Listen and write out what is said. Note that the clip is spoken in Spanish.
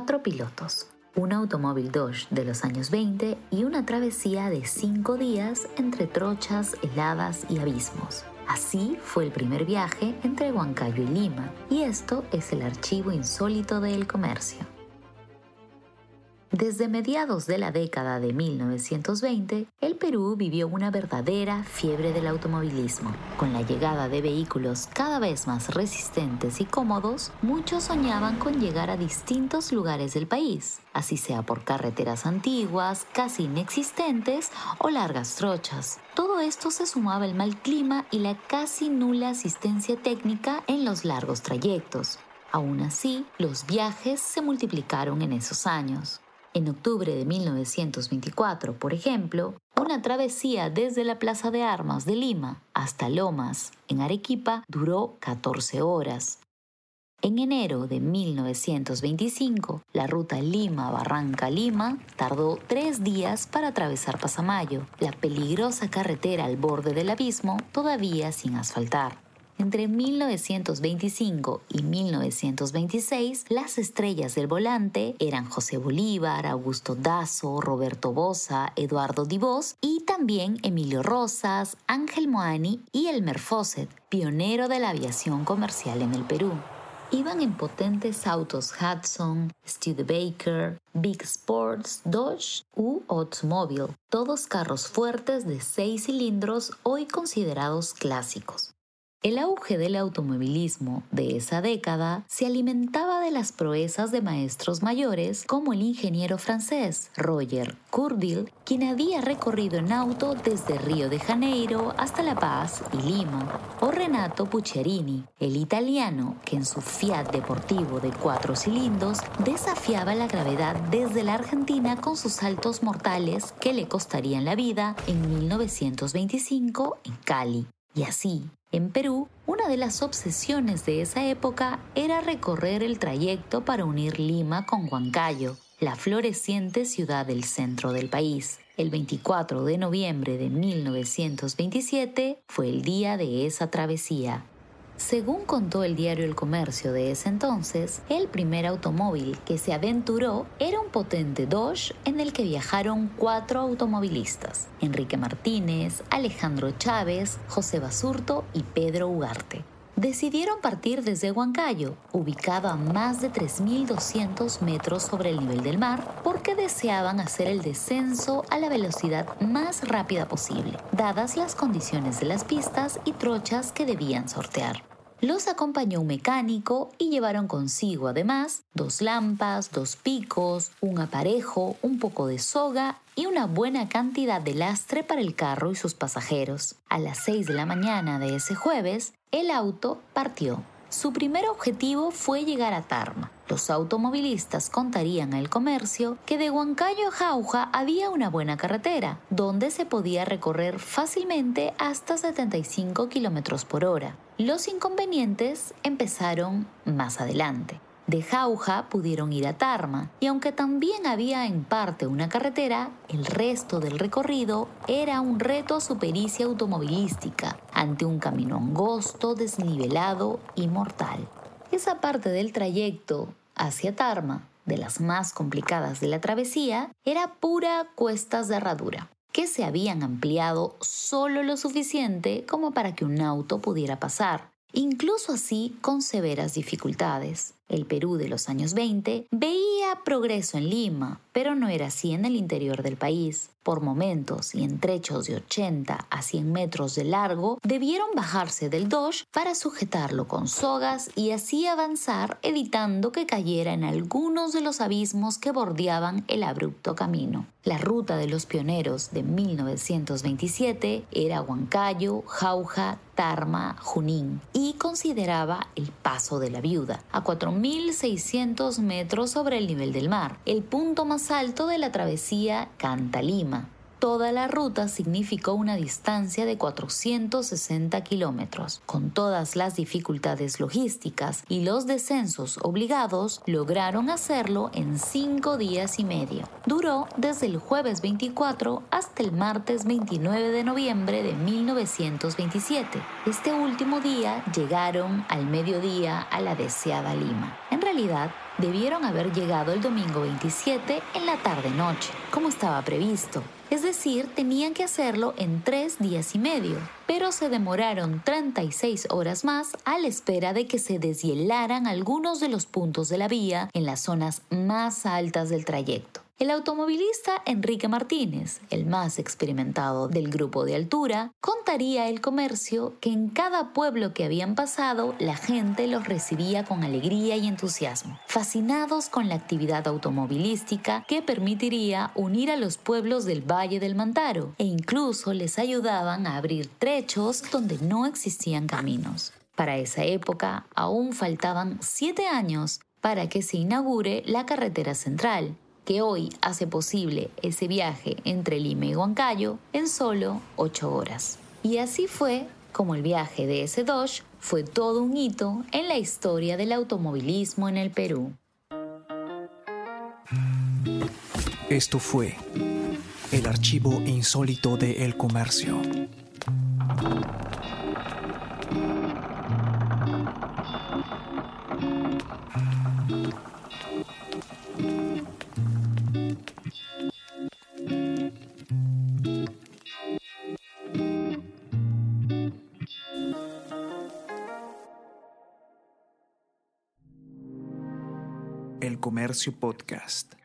Cuatro pilotos, un automóvil Dodge de los años 20 y una travesía de cinco días entre trochas, heladas y abismos. Así fue el primer viaje entre Huancayo y Lima, y esto es el archivo insólito del comercio. Desde mediados de la década de 1920, el Perú vivió una verdadera fiebre del automovilismo. Con la llegada de vehículos cada vez más resistentes y cómodos, muchos soñaban con llegar a distintos lugares del país, así sea por carreteras antiguas, casi inexistentes o largas trochas. Todo esto se sumaba el mal clima y la casi nula asistencia técnica en los largos trayectos. Aún así, los viajes se multiplicaron en esos años. En octubre de 1924, por ejemplo, una travesía desde la Plaza de Armas de Lima hasta Lomas, en Arequipa, duró 14 horas. En enero de 1925, la ruta Lima-Barranca-Lima tardó tres días para atravesar Pasamayo, la peligrosa carretera al borde del abismo todavía sin asfaltar. Entre 1925 y 1926, las estrellas del volante eran José Bolívar, Augusto Dazo, Roberto Bosa, Eduardo Divos y también Emilio Rosas, Ángel Moani y Elmer Fawcett, pionero de la aviación comercial en el Perú. Iban en potentes autos Hudson, Studebaker, Big Sports, Dodge u Oldsmobile, todos carros fuertes de seis cilindros hoy considerados clásicos. El auge del automovilismo de esa década se alimentaba de las proezas de maestros mayores como el ingeniero francés Roger Courville, quien había recorrido en auto desde Río de Janeiro hasta La Paz y Lima, o Renato Puccerini, el italiano que en su Fiat Deportivo de cuatro cilindros desafiaba la gravedad desde la Argentina con sus saltos mortales que le costarían la vida en 1925 en Cali. Y así, en Perú, una de las obsesiones de esa época era recorrer el trayecto para unir Lima con Huancayo, la floreciente ciudad del centro del país. El 24 de noviembre de 1927 fue el día de esa travesía. Según contó el diario El Comercio de ese entonces, el primer automóvil que se aventuró era un potente Dodge en el que viajaron cuatro automovilistas, Enrique Martínez, Alejandro Chávez, José Basurto y Pedro Ugarte. Decidieron partir desde Huancayo, ubicado a más de 3.200 metros sobre el nivel del mar, porque deseaban hacer el descenso a la velocidad más rápida posible, dadas las condiciones de las pistas y trochas que debían sortear. Los acompañó un mecánico y llevaron consigo además dos lámparas, dos picos, un aparejo, un poco de soga y una buena cantidad de lastre para el carro y sus pasajeros. A las 6 de la mañana de ese jueves, el auto partió. Su primer objetivo fue llegar a Tarma. Los automovilistas contarían al comercio que de Huancayo a Jauja había una buena carretera, donde se podía recorrer fácilmente hasta 75 km por hora. Los inconvenientes empezaron más adelante. De Jauja pudieron ir a Tarma, y aunque también había en parte una carretera, el resto del recorrido era un reto a su pericia automovilística, ante un camino angosto, desnivelado y mortal. Esa parte del trayecto hacia Tarma, de las más complicadas de la travesía, era pura cuestas de herradura que se habían ampliado solo lo suficiente como para que un auto pudiera pasar, incluso así con severas dificultades. El Perú de los años 20 veía progreso en Lima, pero no era así en el interior del país. Por momentos y en trechos de 80 a 100 metros de largo, debieron bajarse del Dodge para sujetarlo con sogas y así avanzar evitando que cayera en algunos de los abismos que bordeaban el abrupto camino. La ruta de los pioneros de 1927 era Huancayo, Jauja, Tarma, Junín y consideraba el Paso de la Viuda, a 4.600 metros sobre el nivel del mar, el punto más alto de la travesía Canta-Lima. Toda la ruta significó una distancia de 460 kilómetros. Con todas las dificultades logísticas y los descensos obligados, lograron hacerlo en cinco días y medio. Duró desde el jueves 24 hasta el martes 29 de noviembre de 1927. Este último día llegaron al mediodía a la deseada Lima. Realidad, debieron haber llegado el domingo 27 en la tarde-noche, como estaba previsto. Es decir, tenían que hacerlo en tres días y medio, pero se demoraron 36 horas más a la espera de que se deshielaran algunos de los puntos de la vía en las zonas más altas del trayecto. El automovilista Enrique Martínez, el más experimentado del grupo de altura, contaría el comercio que en cada pueblo que habían pasado la gente los recibía con alegría y entusiasmo, fascinados con la actividad automovilística que permitiría unir a los pueblos del Valle del Mantaro e incluso les ayudaban a abrir trechos donde no existían caminos. Para esa época aún faltaban siete años para que se inaugure la carretera central que hoy hace posible ese viaje entre Lima y Huancayo en solo 8 horas. Y así fue como el viaje de ese Dodge fue todo un hito en la historia del automovilismo en el Perú. Esto fue el archivo insólito de El Comercio. Comercio Podcast.